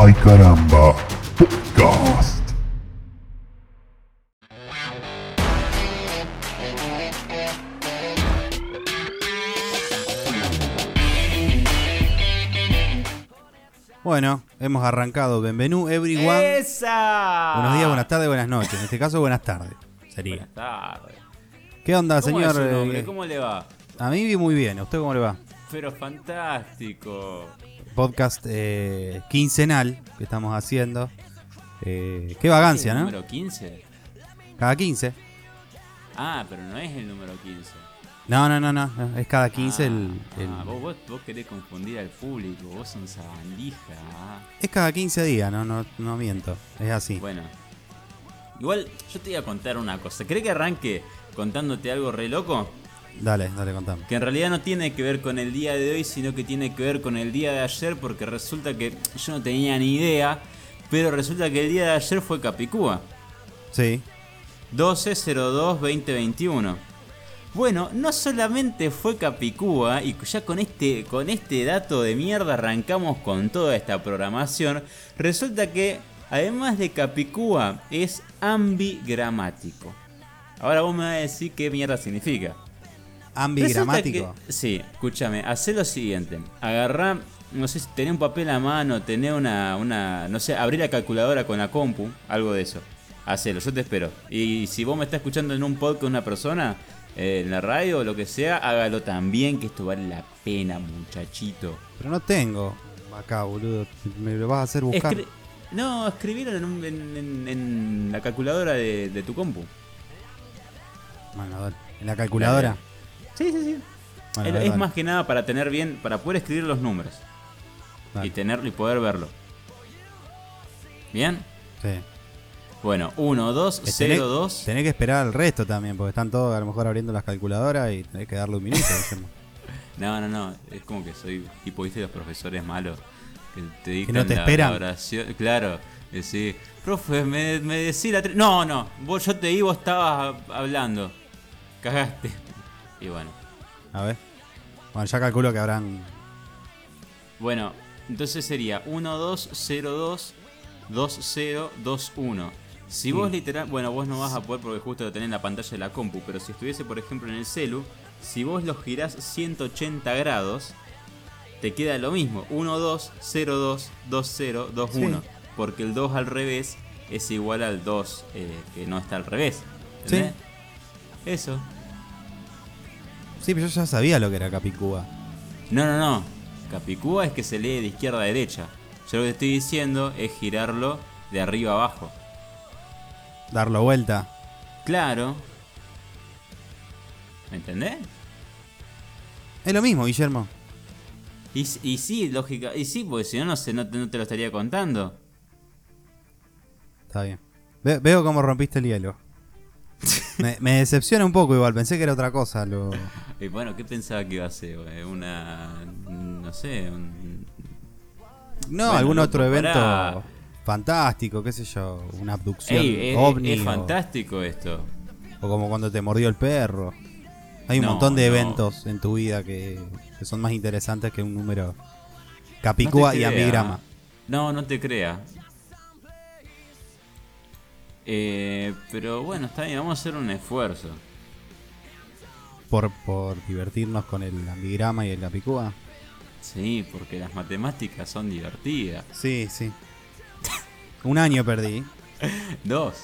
Ay caramba, podcast. Bueno, hemos arrancado. Bienvenido everyone. ¡Esa! Buenos días, buenas tardes, buenas noches. En este caso, buenas tardes. Sería. Buenas tardes. ¿Qué onda, ¿Cómo señor? es su nombre? Eh, ¿Cómo le va? A mí muy bien. ¿A usted cómo le va? Pero fantástico. Podcast eh, quincenal que estamos haciendo. Eh, qué vagancia, ¿El ¿no? número 15? Cada 15. Ah, pero no es el número 15. No, no, no, no. Es cada 15 el. el- Ah, vos, vos, vos querés confundir al público, vos sos sabandija. ah. Es cada 15 días, no, no, no miento. Es así. Bueno. Igual, yo te voy a contar una cosa. ¿Cree que arranque contándote algo re loco? Dale, dale, contame. Que en realidad no tiene que ver con el día de hoy, sino que tiene que ver con el día de ayer, porque resulta que yo no tenía ni idea, pero resulta que el día de ayer fue Capicúa. Sí. 12-02-2021. Bueno, no solamente fue Capicúa, y ya con este, con este dato de mierda arrancamos con toda esta programación, resulta que además de Capicúa es ambigramático. Ahora vos me vas a decir qué mierda significa. Ambigramático. Que- sí, escúchame, hacé lo siguiente. Agarrá, no sé si tenés un papel a mano, tenés una, una, no sé, abrí la calculadora con la compu, algo de eso. Hacelo, yo te espero. Y si vos me estás escuchando en un podcast una persona, eh, en la radio o lo que sea, hágalo también, que esto vale la pena, muchachito. Pero no tengo acá, boludo. Me lo vas a hacer buscar. Escri- no, escribilo en, un- en- en- en la calculadora de, de tu compu. Bueno. En la calculadora. Sí, sí, sí. Bueno, es más que nada para tener bien, para poder escribir los números. Y tenerlo y poder verlo. ¿Bien? Sí. Bueno, 1, 2, Que 0, tenés- 2. Tenés que esperar al resto también, porque están todos a lo mejor abriendo las calculadoras y tenés que darle un minuto. No, no, no. Es como que soy tipo, ¿viste los profesores malos? Que te dictan no te la- esperan. la oración. Claro. Decís, profe, me, me decís la... tri-". No, no. Vos, yo te di, vos estabas hablando. Cagaste. Y bueno. A ver. Bueno, ya calculo que habrán. Bueno, entonces sería 1, 2, 0, 2, 2, 0, 2, 1. Si vos literal, bueno, vos no vas a poder porque justo lo tenés en la pantalla de la compu, pero si estuviese por ejemplo en el celu, si vos lo girás 180 grados, te queda lo mismo, 1, 2, 0, 2, 2, 0, 2, Sí. 1. Porque el 2 al revés es igual al 2 eh, que no está al revés. ¿entendés? Eso. Sí, pero yo ya sabía lo que era Capicúa. No, no, no. Capicúa es que se lee de izquierda a derecha. Yo lo que estoy diciendo es girarlo de arriba a abajo. Darlo vuelta. Claro. ¿Me entendés? Es lo mismo, Guillermo. Y, y sí, lógica. Y sí, porque si no, no, sé, no, te, no te lo estaría contando. Está bien. Ve- veo cómo rompiste el hielo. Me, me decepciona un poco igual, pensé que era otra cosa. Lo... Y bueno, ¿qué pensaba que iba a ser? güey? Una. No sé. un- No, Bueno, algún otro evento fantástico, qué sé yo, una abducción Ey, es, ovni es o- fantástico esto. o, como cuando te mordió el perro. Hay un No, montón de no. eventos en tu vida que, que son más interesantes que un número Capicúa No y ambigrama. No, no te crea. Eh, pero bueno, está bien, vamos a hacer un esfuerzo. Por, por divertirnos con el ambigrama y el Capicúa. Sí, porque las matemáticas son divertidas. Sí, sí. Un año perdí. Dos.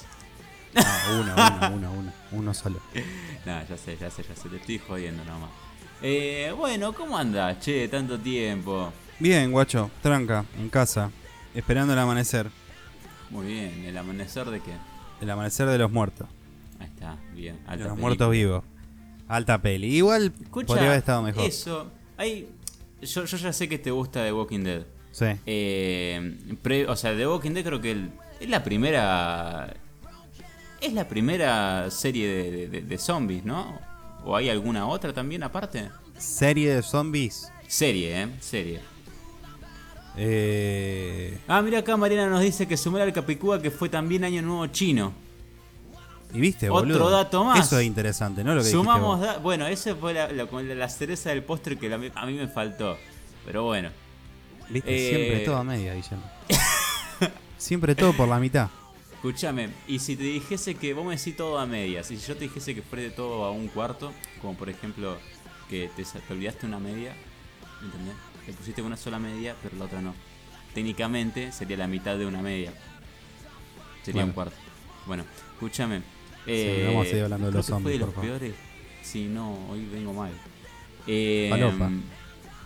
No, uno, uno, uno, uno. Uno solo. No, ya sé, ya sé, ya sé, te estoy jodiendo nomás. Eh, bueno, ¿cómo andás? Che, tanto tiempo. Bien, guacho, tranca, en casa, esperando el amanecer. Muy bien, ¿el amanecer de qué? El amanecer de los muertos. Ahí está, bien. De alta los película. muertos vivos. Alta peli. Igual Escucha, podría haber estado mejor. Eso, hay. Yo, yo ya sé que te gusta The Walking Dead. Sí. Eh, pre- o sea, The Walking Dead creo que el- es la primera. Es la primera serie de, de- de- de zombies, ¿no? ¿O hay alguna otra también aparte? Serie de zombies. Serie, ¿eh? Serie. Eh, Ah, mira acá Mariana nos dice que sumar al Capicúa que fue también Año Nuevo Chino. y viste, Otro dato más. Eso es interesante, ¿no? Lo que Sumamos. dijiste bueno, esa fue la, la- la cereza del postre que la- a mí me faltó. Pero bueno. Viste, eh, siempre todo a media, Guillermo. Siempre todo por la mitad. Escúchame, y si te dijese que, vos me decís todo a medias, y si yo te dijese que fue de todo a un cuarto, como por ejemplo que te, te olvidaste una media, ¿entendés? Te pusiste una sola media, pero la otra no. Técnicamente sería la mitad de una media. Sería Bueno. un cuarto. Bueno, escúchame. eh, vamos a seguir hablando de los que fue zombies, de los por favor. peores. Sí, no, hoy vengo mal. Eh, Falopa.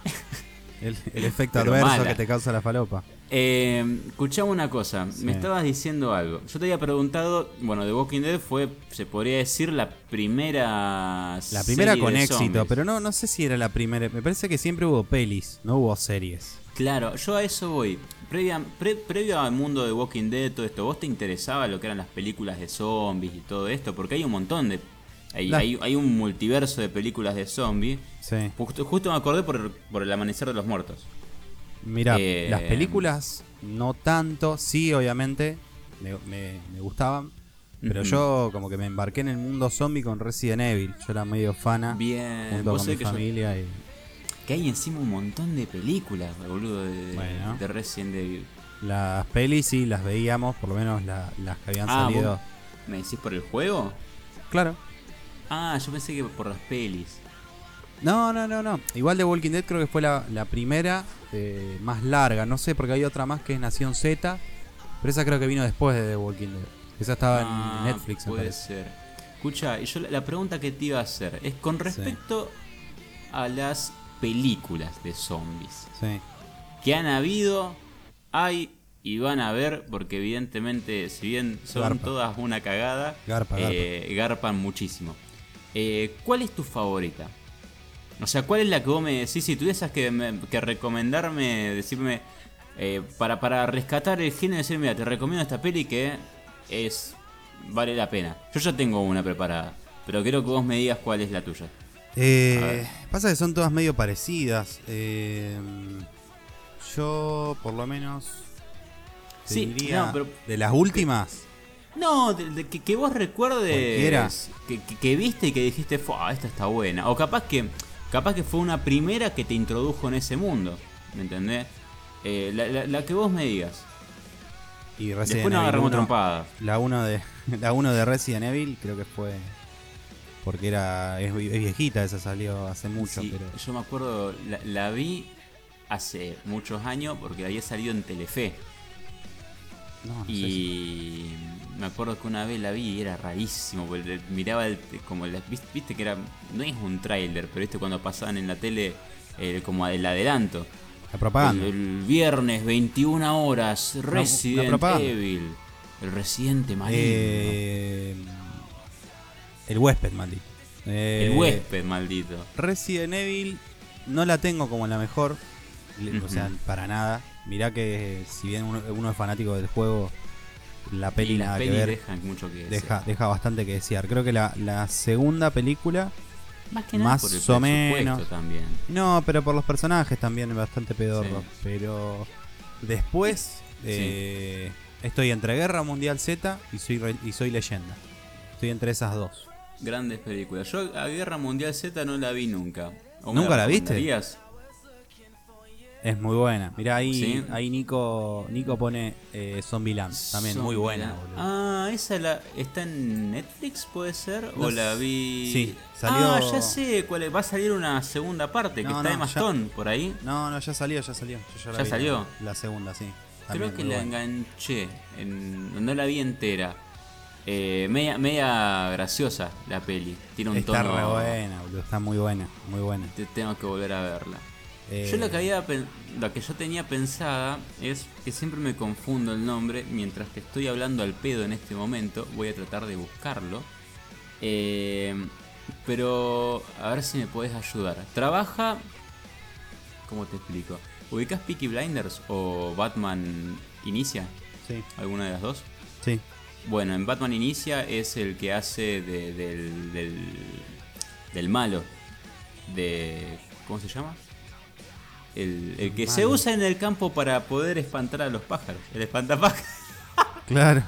El, el efecto adverso mala. que te causa la falopa. Eh, escuchame una cosa, Sí. me estabas diciendo algo. Yo te había preguntado, bueno, The Walking Dead fue, se podría decir, la primera. La primera serie con de éxito, zombies. pero no, no sé si era la primera. Me parece que siempre hubo pelis, no hubo series. Claro, yo a eso voy. Previa, pre- previo al mundo de Walking Dead, todo esto, ¿vos te interesaba lo que eran las películas de zombies y todo esto? Porque hay un montón de. Hay, La- hay, hay un multiverso de películas de zombies. Sí. Justo, justo me acordé por, por el amanecer de los muertos. Mira, Eh, las películas no tanto, sí, obviamente, me, me- me gustaban. Pero yo como que me embarqué en el mundo zombie con Resident Evil. Yo era medio fana Bien, junto con mi que yo- familia. y Que hay encima un montón de películas, boludo, de, Bueno. de Resident Evil. Las pelis sí las veíamos, por lo menos la- las que habían Ah, salido. ¿vos ¿Me decís por el juego? Claro. Ah, yo pensé que por las pelis. No, no, no, no. Igual de Walking Dead creo que fue la, la primera eh, más larga. No sé, porque hay otra más que es Nación Z. Pero esa creo que vino después de The Walking Dead. Esa estaba Ah, en Netflix, me Puede ser. Escucha, yo la, pregunta que te iba a hacer es con respecto a las películas de zombies. Sí. Que han habido, hay y van a haber, porque evidentemente, si bien son Garpa. todas una cagada, Garpa, eh, garpan muchísimo. Eh, ¿Cuál es tu favorita? O sea, ¿cuál es la que vos me decís? Si tuvieses que, me- que recomendarme, decirme, eh, para, para rescatar el género, decir, mira, te recomiendo esta peli que es vale la pena. Yo ya tengo una preparada, pero quiero que vos me digas cuál es la tuya. Eh, pasa que son todas medio parecidas. Eh, yo, por lo menos, te Sí, diría no, pero- de las últimas. No, de- de que, que vos recuerdes que, que- que viste y que dijiste, "Fua, esta está buena. O capaz que capaz que fue una primera que te introdujo en ese mundo. ¿Me entendés? Eh, la, la- la que vos me digas. Y Resident Después nos agarramos 1, trompadas. La 1 de la 1 de Resident Evil creo que fue porque era es, es viejita, esa salió hace mucho, Sí, pero Yo me acuerdo, la, la vi hace muchos años porque había salido en Telefe. no, no sé si- Y me acuerdo que una vez la vi y era rarísimo. porque Miraba el- como la- viste, que era. No es un tráiler, pero viste cuando pasaban en la tele eh, como el adelanto. la propaganda. El, el viernes, 21 horas, Resident. Evil. El residente maligno. Eh, el huésped, maldito. Eh, el huésped maldito. Resident Evil no la tengo como la mejor, o sea, para nada. Mirá que si bien uno, uno es fanático del juego, la peli y nada que ver, dejan mucho que deja, desear. deja bastante que desear. Creo que la, la segunda película, Más que nada más por el o menos. también. no, pero por los personajes también es bastante pedorro. Sí. Pero después eh, estoy entre Guerra Mundial Z y soy, y soy leyenda. Estoy entre esas dos. Grandes películas. Yo a Guerra Mundial Z no la vi nunca. ¿O me ¿Nunca la viste? Es muy buena. Mirá, ahí, Sí. ahí Nico, Nico pone eh, Zombieland. También muy buena, Zombieland. boludo. Ah, esa la, está en Netflix, puede ser. No ¿O la vi? Sí, salió- Ah, ya sé cuál es. Va a salir una segunda parte que No, está de Mastón por ahí. No, no, ya salió, ya salió. Yo ya, la ¿Ya vi, salió? La segunda, sí. Creo que la buena. enganché. En, no la vi entera. Eh, media, media graciosa la peli. Tiene un Está tono. re buena, boludo. Está muy buena, muy buena. Te- Tengo que volver a verla. Eh, Yo lo que había pen- lo que yo tenía pensada es que siempre me confundo el nombre mientras que estoy hablando al pedo en este momento. Voy a tratar de buscarlo. Eh, pero a ver si me podés ayudar. Trabaja. ¿Cómo te explico? ¿Ubicas Peaky Blinders o Batman Inicia? Sí, ¿Alguna de las dos? sí. Bueno, en Batman Inicia es el que hace de- del, del, del malo. De. ¿Cómo se llama? El, el que se usa en el campo para poder espantar a los pájaros. El espantapájaros. Claro.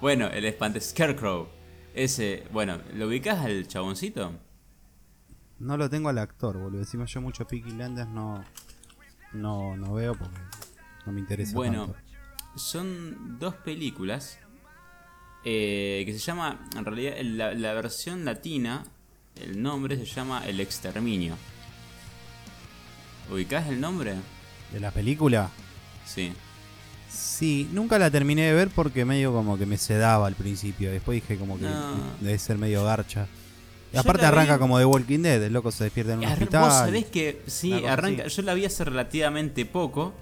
Bueno, el espanta Scarecrow. Ese, bueno, ¿lo ubicás al chaboncito? No lo tengo al actor, boludo. Encima yo mucho Peaky Blinders no, no, no veo porque no me interesa Bueno, tanto. son dos películas eh, que se llama, en realidad, la, la versión latina, el nombre se llama El Exterminio. ¿Ubicás el nombre? ¿De la película? Sí. Sí, nunca la terminé de ver porque medio como que me sedaba al principio. Después dije como que No. debe ser medio garcha. Y aparte vi- arranca como The Walking Dead, el loco se despierta en un Ar- hospital. Vos sabés que sí, arranca. así. Yo la vi hace relativamente poco.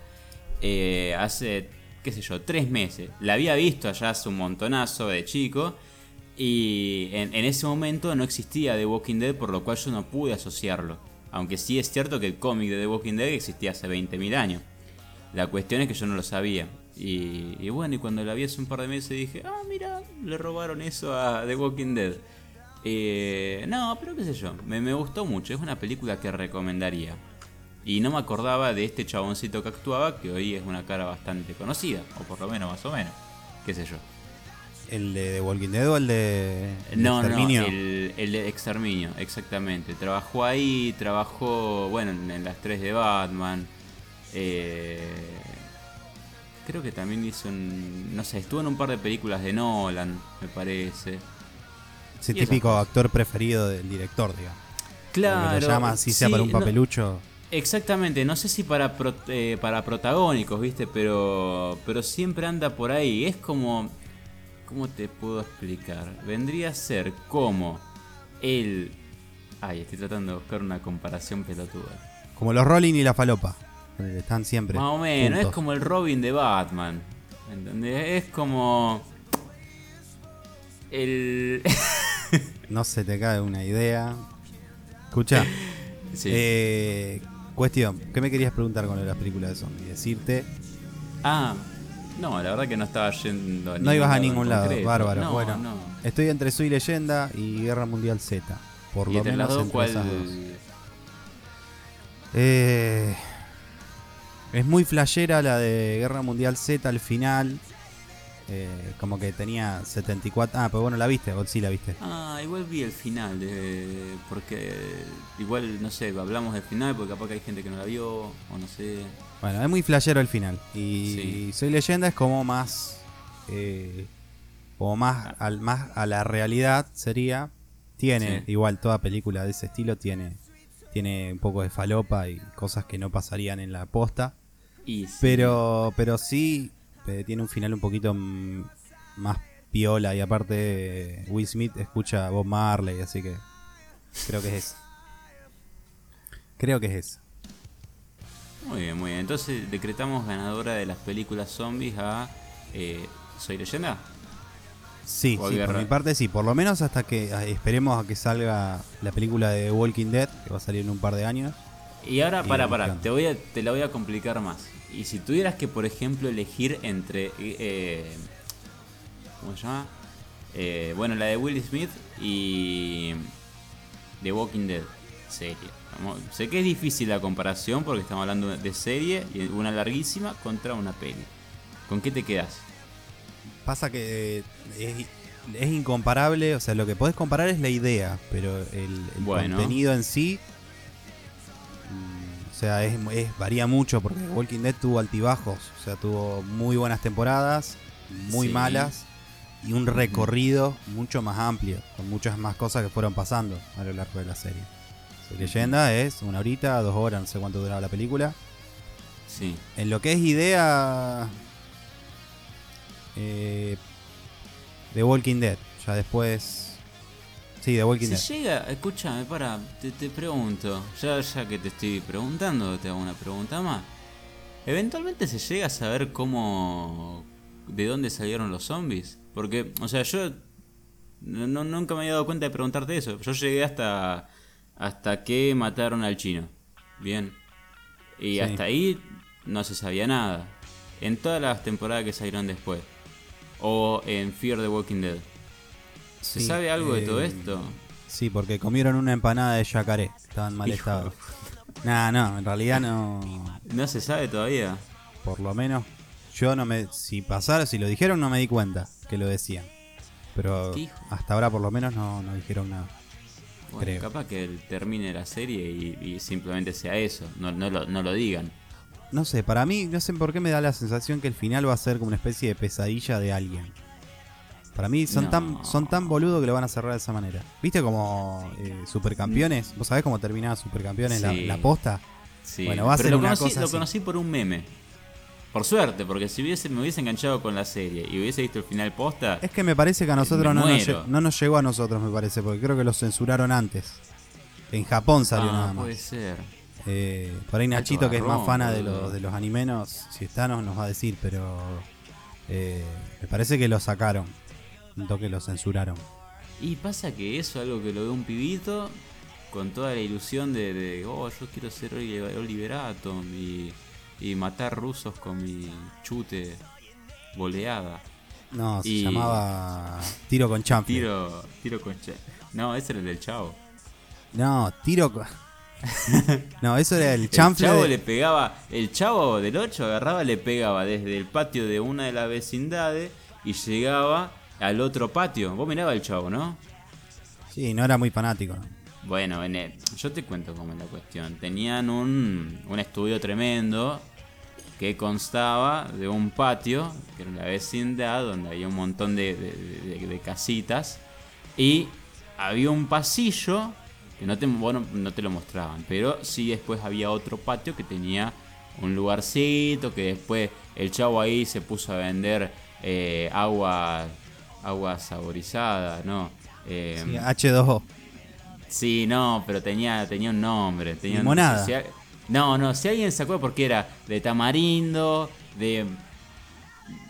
eh, hace, qué sé yo, tres meses. La había visto allá hace un montonazo de chico. Y en, en ese momento no existía The Walking Dead, por lo cual yo no pude asociarlo. Aunque sí es cierto que el cómic de The Walking Dead existía hace 20.000 años. La cuestión es que yo no lo sabía. Y, bueno, y cuando la vi hace un par de meses dije, ah, mira, le robaron eso a The Walking Dead. Eh, no, pero qué sé yo, me, me gustó mucho, es una película que recomendaría. Y no me acordaba de este chaboncito que actuaba, que hoy es una cara bastante conocida, o por lo menos más o menos, qué sé yo. ¿El de Walking Dead o el de el No, Exterminio? no, el, el de Exterminio, exactamente. Trabajó ahí, trabajó, bueno, en, en las tres de Batman. eh, creo que también hizo un, no sé, estuvo en un par de películas de Nolan, me parece. Es el y esas típico actor preferido del director, digamos. Claro. Lo llama así sea para un no- papelucho. Exactamente, no sé si para, pro- eh, para protagónicos, ¿viste? Pero, pero siempre anda por ahí. Es como... ¿Cómo te puedo explicar? Vendría a ser como el... Ay, estoy tratando de buscar una comparación pelotuda. Como los Rolling y la Falopa. Están siempre. Más o menos, es como el Robin de Batman. ¿Entendés? Es como... El... No se te cae una idea. Escucha. Sí. eh, cuestión. ¿Qué me querías preguntar con las películas de zombies? Decirte. Ah, no, la verdad que no estaba yendo a No ibas a ningún lado. concreto. Bárbaro. No, bueno. no. Estoy entre Soy Leyenda y Guerra Mundial Z. Por Y lo entre menos las dos, entre ¿cuál...? esas dos. Eh, es muy flashera la de Guerra Mundial Z al final. Eh, como que tenía 74. Ah, pues bueno, la viste, o sí la viste. Ah, igual vi el final, de, porque igual, no sé, hablamos del final porque capaz que hay gente que no la vio, o no sé. Bueno, es muy flashero el final. Y Sí. Soy Leyenda es como más. Eh, como más, al, más a la realidad sería. Tiene, Sí. igual toda película de ese estilo tiene. Tiene un poco de falopa y cosas que no pasarían en la posta. Y sí, Pero, pero sí eh, tiene un final un poquito más piola y aparte Will Smith escucha a Bob Marley, así que creo que es eso. Creo que es eso. Muy bien, muy bien. Entonces decretamos ganadora de las películas zombies a eh, Soy Leyenda. Sí, sí, por mi parte sí, por lo menos hasta que ah, esperemos a que salga la película de Walking Dead, que va a salir en un par de años. Y ahora, Y para, para, te, voy a, te la voy a complicar más. Y si tuvieras que, por ejemplo, elegir entre. eh, ¿Cómo se llama? Eh, bueno, la de Will Smith y. The Walking Dead, serie. Vamos- sé que es difícil la comparación porque estamos hablando de serie y una larguísima contra una peli. ¿Con qué te quedas? Pasa que eh, es, es incomparable, o sea, lo que podés comparar es la idea, pero el, el Bueno. contenido en sí, mm, o sea, es, es- varía mucho porque Walking Dead tuvo altibajos, o sea, tuvo muy buenas temporadas, muy Sí. malas y un recorrido mucho más amplio, con muchas más cosas que fueron pasando a lo largo de la serie. Leyenda es una horita, dos horas, no sé cuánto duraba la película. Sí. En lo que es idea eh, de Walking Dead, ya después... Sí, de Walking Dead. llega, escúchame, para, te, te pregunto, ya, ya que te estoy preguntando, te hago una pregunta más. ¿Eventualmente se llega a saber cómo, de dónde salieron los zombies? Porque, o sea, yo no- nunca me había dado cuenta de preguntarte eso. Yo llegué hasta, hasta que mataron al chino. Bien. Y Sí. hasta ahí no se sabía nada. En todas las temporadas que salieron después. O en Fear the Walking Dead. ¿Se Sí, sabe algo de todo eh, esto? Sí, porque comieron una empanada de yacaré, estaba en mal estado. Nah, no, en realidad no... No se sabe todavía. Por lo menos yo no me... Si pasara, si lo dijeron no me di cuenta que lo decían. Pero hasta ahora por lo menos no, no dijeron nada. Bueno, Creo. capaz que termine la serie y, y simplemente sea eso. No, no, lo, no lo digan. no sé, para mí, no sé por qué me da la sensación que el final va a ser como una especie de pesadilla de alguien. Para mí son No. tan son tan boludos que lo van a cerrar de esa manera. ¿Viste como eh, Supercampeones? ¿Vos sabés cómo terminaba Supercampeones la, posta? Sí. Bueno, va a Pero ser lo una conocí, cosa Lo así. conocí por un meme. Por suerte, porque si hubiese, me hubiese enganchado con la serie y hubiese visto el final posta, Es que me parece que a nosotros no nos, no nos llegó a nosotros, me parece, porque creo que lo censuraron antes. En Japón salió ah, nada más. puede ser. Eh, por ahí Nachito, que es más fana de los, de los animenos, si está nos, nos va a decir, pero eh, me parece que lo sacaron. Un toque lo censuraron. Y pasa que eso es algo que lo ve un pibito con toda la ilusión de, de, oh, yo quiero ser Oli- Oliver Atom y, y matar rusos con mi chute boleada. No, se Y- llamaba Tiro con Champion. Tiro, tiro con. No, ese era el del chavo. No, Tiro con... no, eso era el El chanfle. chavo de- le pegaba, el chavo del 8 agarraba, le pegaba desde el patio de una de las vecindades y llegaba al otro patio. Vos mirabas el chavo, ¿no? Sí, no era muy fanático. Bueno, en yo te cuento cómo es la cuestión. Tenían un, un estudio tremendo que constaba de un patio, que era la vecindad, donde había un montón de- de casitas, y había un pasillo que no te, bueno, no te lo mostraban, pero sí después había otro patio que tenía un lugarcito, que después el chavo ahí se puso a vender eh, agua, agua saborizada, ¿no? Eh, Sí, H2O. Sí, no, pero tenía, tenía un nombre. Tenía un- Limonada. si- si- no, no, si alguien se acuerda porque era de tamarindo, de.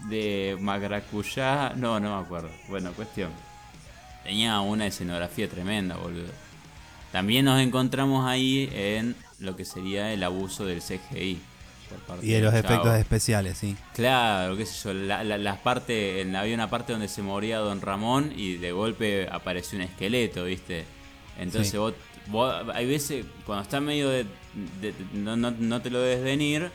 de maracuyá. No, no me acuerdo. Bueno, cuestión. Tenía una escenografía tremenda, boludo. También nos encontramos ahí en lo que sería el abuso del CGI. por parte Y de los chavo. efectos especiales, sí. Claro, qué sé yo, la- la- las partes, en- había una parte donde se moría Don Ramón y de golpe apareció un esqueleto, ¿viste? Entonces Sí. vos, vos- hay veces, cuando está medio de, de- de- no, no- no te lo ves venir,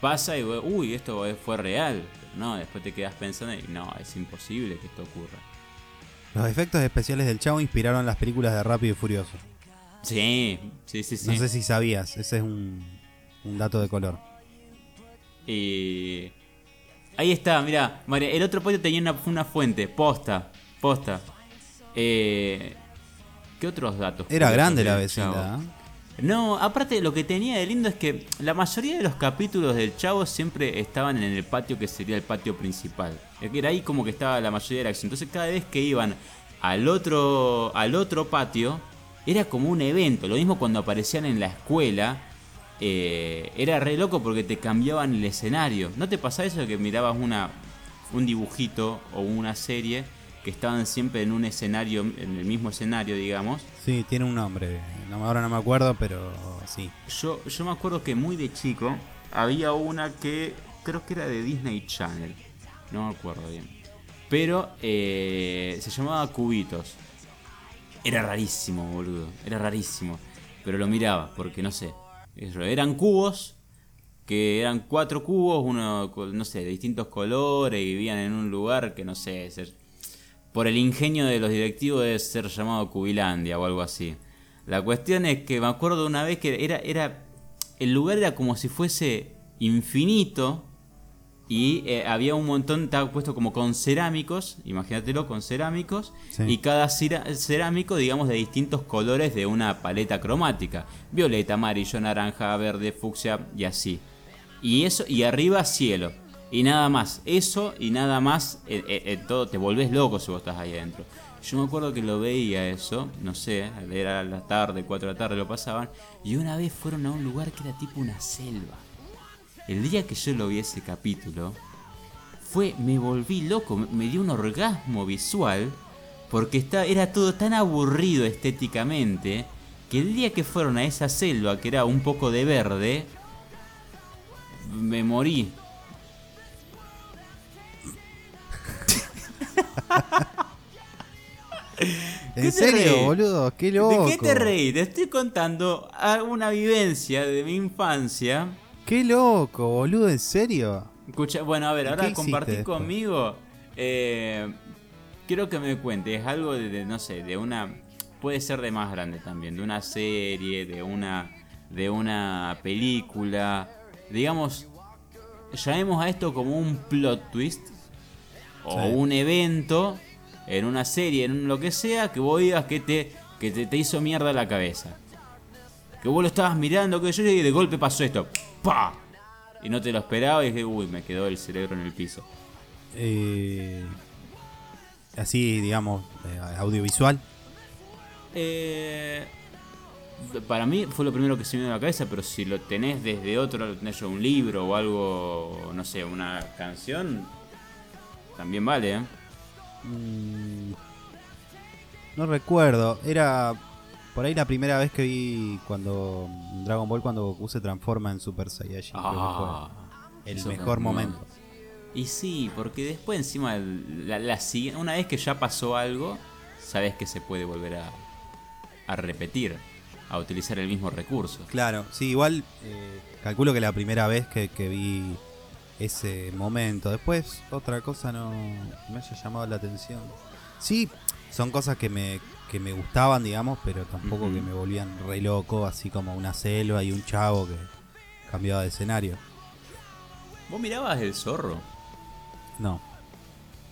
pasa y vos, uy, esto fue real. No, después te quedas pensando y no, es imposible que esto ocurra. Los efectos especiales del Chavo inspiraron las películas de Rápido y Furioso. Sí, sí, sí, sí. No sé si sabías, ese es un, un dato de color. Y ahí está, mira, el otro patio tenía una, una fuente, posta, posta. Eh, ¿Qué otros datos? Era grande la vecindad. Chavo? ¿eh? No, aparte lo que tenía de lindo es que la mayoría de los capítulos del Chavo siempre estaban en el patio que sería el patio principal. Era ahí como que estaba la mayoría de la acción. Entonces cada vez que iban al otro, al otro patio, era como un evento. Lo mismo cuando aparecían en la escuela. eh, era re loco porque te cambiaban el escenario. ¿No te pasaba eso de que mirabas una, un dibujito o una serie que estaban siempre en un escenario, en el mismo escenario, digamos? Sí, tiene un nombre. No, ahora no me acuerdo, pero sí. Yo, yo me acuerdo que muy de chico había una que creo que era de Disney Channel. No me acuerdo bien. Pero eh, se llamaba Cubitos. Era rarísimo, boludo. Era rarísimo. Pero lo miraba, porque no sé. Eso, Eran cubos, que eran cuatro cubos, uno, no sé, de distintos colores, y vivían en un lugar que no sé. Por el ingenio de los directivos debe ser llamado Cubilandia o algo así. La cuestión es que me acuerdo una vez que era, era el lugar era como si fuese infinito y eh, había un montón, estaba puesto como con cerámicos, imagínatelo, con cerámicos, Sí. y cada cerámico, digamos, de distintos colores de una paleta cromática, violeta, amarillo, naranja, verde, fucsia y así. Y eso, y arriba cielo. Y nada más. Eso y nada más. eh, eh, eh, todo, te volvés loco si vos estás ahí adentro. Yo me acuerdo que lo veía eso, no sé, era la tarde, 4 de la tarde lo pasaban. Y una vez fueron a un lugar que era tipo una selva. El día que yo lo vi ese capítulo, fue, me volví loco, me, me dio un orgasmo visual. Porque está, era todo tan aburrido estéticamente. Que el día que fueron a esa selva, que era un poco de verde, me morí. ¿En serio, boludo? Qué loco. ¿De qué te reí? Te estoy contando una vivencia de mi infancia. Qué loco, boludo, ¿en serio? Escucha, bueno, a ver, ¿Y ahora compartí conmigo. eh, quiero que me cuentes algo de, de, no sé, de una. Puede ser de más grande también, de una serie, de una. de una película. digamos, llamemos a esto como un plot twist o Sí. un evento en una serie, en lo que sea, que vos digas que te, que te, te hizo mierda la cabeza. Que vos lo estabas mirando, que yo y de golpe pasó esto. ¡Pa! Y no te lo esperaba y dije, uy, me quedó el cerebro en el piso. Eh, así, digamos, eh, audiovisual. Eh, para mí fue lo primero que se me vino a la cabeza, pero si lo tenés desde otro, lo tenés un libro o algo, no sé, una canción, también vale, ¿eh? Mm, no recuerdo. Era por ahí la primera vez que vi cuando Dragon Ball cuando Goku se transforma en Super Saiyajin. Ah, fue el mejor momento. Y sí, porque después encima, la, la una vez que ya pasó algo, sabes que se puede volver a, a repetir, a utilizar el mismo recurso. Claro, sí, igual eh, calculo que la primera vez que, que vi ese momento. Después, otra cosa no me haya llamado la atención. Sí, son cosas que me, que me gustaban, digamos, pero tampoco que me volvían re loco, así como una selva y un chavo que cambiaba de escenario. ¿Vos mirabas el zorro? No.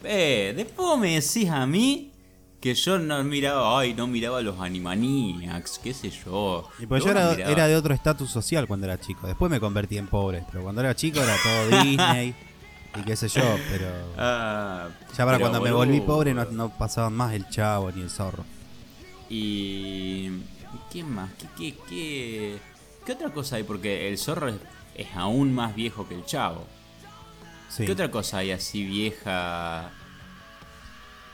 Eh, después me decís a mí que yo no miraba, ay, no miraba los Animaniacs, qué sé yo. Y pues yo era, era de otro estatus social cuando era chico. Después me convertí en pobre, pero cuando era chico era todo Disney y qué sé yo, pero Ah, ya para pero cuando me volví pobre no, no pasaban más el chavo ni el zorro. Y. ¿Qué más? ¿Qué, qué, qué, qué otra cosa hay? Porque el zorro es, es aún más viejo que el chavo. Sí. ¿Qué otra cosa hay así vieja?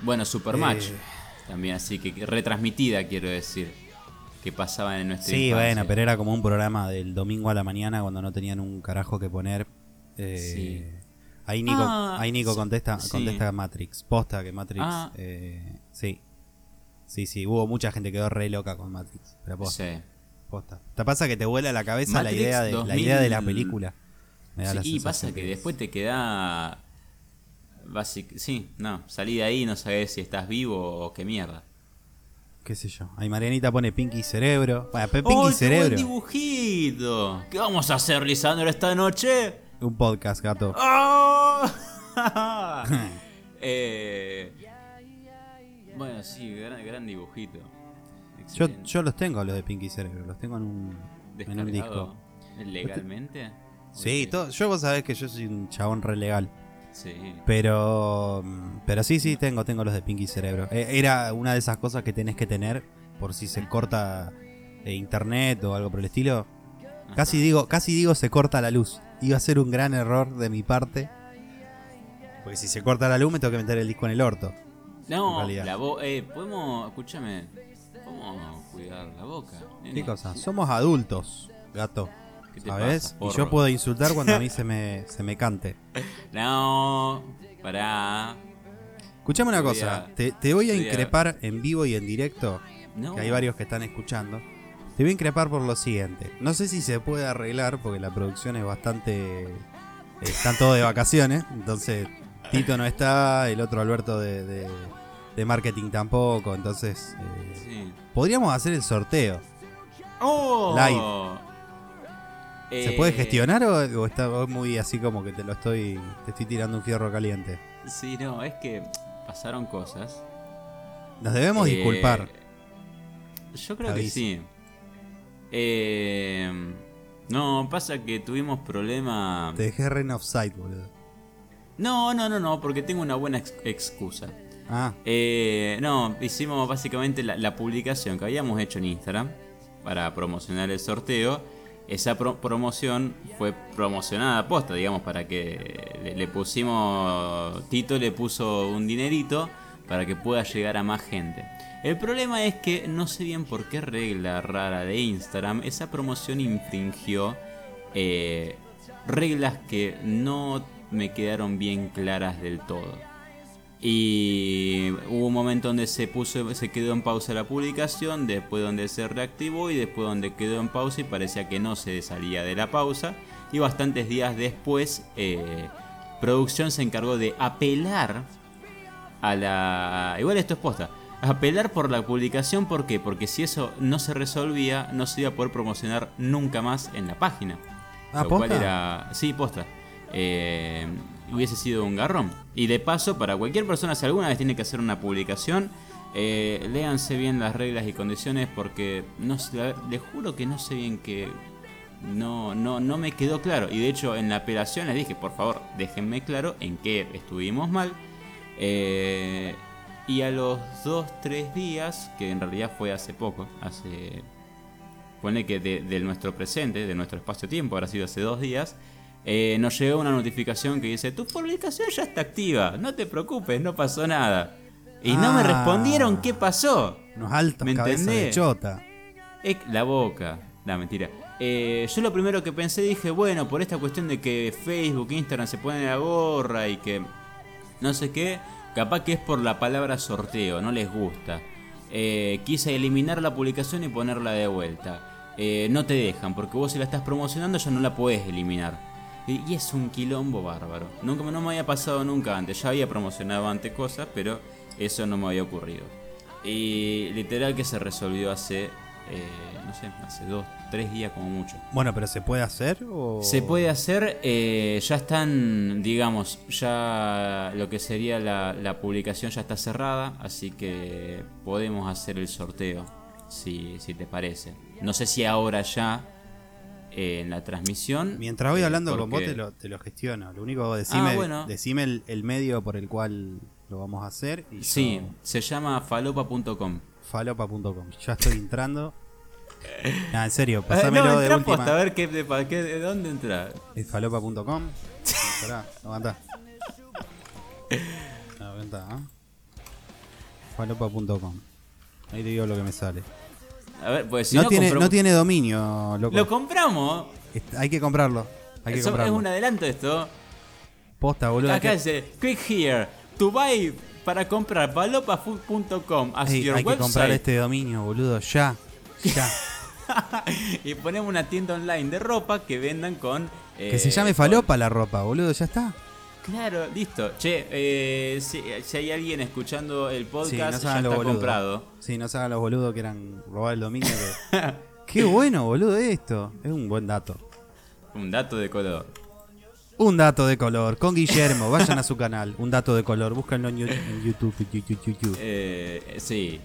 Bueno, Supermatch. Eh. También así que retransmitida, quiero decir. Que pasaban en nuestra Sí, infancia. bueno, pero era como un programa del domingo a la mañana cuando no tenían un carajo que poner. Eh, Sí. Ahí Nico, Ah, ahí Nico sí, contesta, sí. contesta Matrix. Posta que Matrix. Ah. eh, sí. Sí, sí, hubo mucha gente que quedó re loca con Matrix. Pero posta. Sí. posta. ¿Te pasa que te vuela la cabeza la idea, de, la 2000. idea de la película? Me da Sí, la y pasa que es- después te queda. Basic- Sí, no, salí de ahí y no sabes si estás vivo o qué mierda. qué sé yo. Ahí Marianita pone Pinky Cerebro. Bueno, Pe- ¡Ay, Pinky qué buen Cerebro. dibujito! ¿Qué vamos a hacer, Lisandro, esta noche? Un podcast, gato. ¡Oh! Eh, bueno, sí, gran, gran dibujito. Yo, yo los tengo, los de Pinky Cerebro. Los tengo en un, en un disco. ¿Legalmente? Sí, todo- yo vos sabés que yo soy un chabón re legal. Sí. Pero pero sí, sí, tengo, tengo los de Pinky Cerebro. Eh, Era una de esas cosas que tenés que tener por si se corta eh, internet o algo por el estilo. Casi digo, casi digo se corta la luz. Iba a ser un gran error de mi parte. Porque si se corta la luz me tengo que meter el disco en el orto. No, la voz. Eh, podemos. Escúchame. Podemos cuidar la boca. ¿Qué cosa? Somos adultos, gato. ¿Qué te ¿Sabes? Y yo puedo insultar cuando a mí se me, se me cante. No, pará. Escuchame una cosa, a- te, te voy a increpar en vivo y en directo, No. que hay varios que están escuchando. Te voy a increpar por lo siguiente. No sé si se puede arreglar porque la producción es bastante... eh, están todos de vacaciones, entonces Tito no está, el otro Alberto de, de- de marketing tampoco, entonces... eh, Sí. podríamos hacer el sorteo. ¡Oh! ¿Se Eh, puede gestionar o, o está muy así como que te lo estoy... te estoy tirando un fierro caliente? Sí, no, es que pasaron cosas. Nos debemos Eh, disculpar. Yo creo que sí. Eh, no, pasa que tuvimos problemas. Te dejé re en offside, boludo. No, no, no, no, porque tengo una buena ex- excusa. Ah, Eh, no, hicimos básicamente la, la publicación que habíamos hecho en Instagram para promocionar el sorteo. Esa pro- promoción fue promocionada posta, digamos, para que le pusimos. Tito le puso un dinerito para que pueda llegar a más gente. El problema es que no sé bien por qué regla rara de Instagram esa promoción infringió eh, reglas que no me quedaron bien claras del todo. Y hubo un momento donde se puso, se quedó en pausa la publicación, después donde se reactivó y después donde quedó en pausa y parecía que no se salía de la pausa. Y bastantes días después, eh, producción se encargó de apelar a la. Igual esto es posta. Apelar por la publicación, ¿por qué? Porque si eso no se resolvía, no se iba a poder promocionar nunca más en la página. Ah, lo cual ¿posta? era. Sí, posta. Eh, hubiese sido un garrón. Y de paso, para cualquier persona, si alguna vez tiene que hacer una publicación, eh, léanse bien las reglas y condiciones porque no les juro que no sé bien que. No, no, no me quedó claro. Y de hecho, en la apelación les dije, por favor, déjenme claro en qué estuvimos mal. Eh, y a los 2-3 días, que en realidad fue hace poco, hace pone que de, de nuestro presente, de nuestro espacio-tiempo, habrá sido hace dos días, eh, nos llegó una notificación que dice, tu publicación ya está activa, no te preocupes, no pasó nada. Y no me Ah. respondieron qué pasó. Unos altos ¿Me cabezas de chota. Eh, la boca. La mentira. Eh, yo lo primero que pensé dije, bueno, por esta cuestión de que Facebook, Instagram se ponen la gorra y que no sé qué, capaz que es por la palabra sorteo, no les gusta. Eh, quise eliminar la publicación y ponerla de vuelta. Eh, no te dejan, porque vos si la estás promocionando ya no la podés eliminar. Y, es un quilombo bárbaro. Nunca, no me había pasado nunca antes. Ya había promocionado antes cosas, pero eso no me había ocurrido. Y literal que se resolvió hace, eh, no sé, hace dos, tres días como mucho. Bueno, pero ¿se puede hacer o...? Se puede hacer, eh, ya están, digamos, ya lo que sería la, la publicación ya está cerrada, así que podemos hacer el sorteo, si, si te parece. No sé si ahora ya eh, en la transmisión. Mientras voy eh, hablando con vos porque- te lo, te lo gestiono. Lo único, decime, Ah, bueno. decime el, el medio por el cual lo vamos a hacer. Y yo- Sí, se llama falopa.com. falopa.com. Ya estoy entrando. Nah, en serio, Eh, pasámelo no, de última. a ver qué, de, qué- de dónde entrar. Es falopa.com. Aguantá. Aguantá, ¿eh? Falopa.com. Ahí te digo lo que me sale. A ver, pues si no, no, tiene, compramos- no tiene dominio, loco. Lo compramos. Hay que comprarlo. Hay que Eso es un adelanto esto. Posta, boludo. Acá dice, click here to buy para comprar as your hay que comprar este dominio, boludo. Ya. Ya. y ponemos una tienda online de ropa que vendan con... que eh, se llame con- falopa la ropa, boludo. Ya está. Claro, listo. Che, eh, si, si hay alguien escuchando el Sí, podcast, no se ya está comprado. Sí, no se hagan los boludos que eran robar el dominio. que- Qué bueno, boludo, esto. Es un buen dato. Un dato de color. Un dato de color. Con Guillermo. Vayan a su canal. Un dato de color. Búscanlo en YouTube. Yu- Yu. Eh, sí.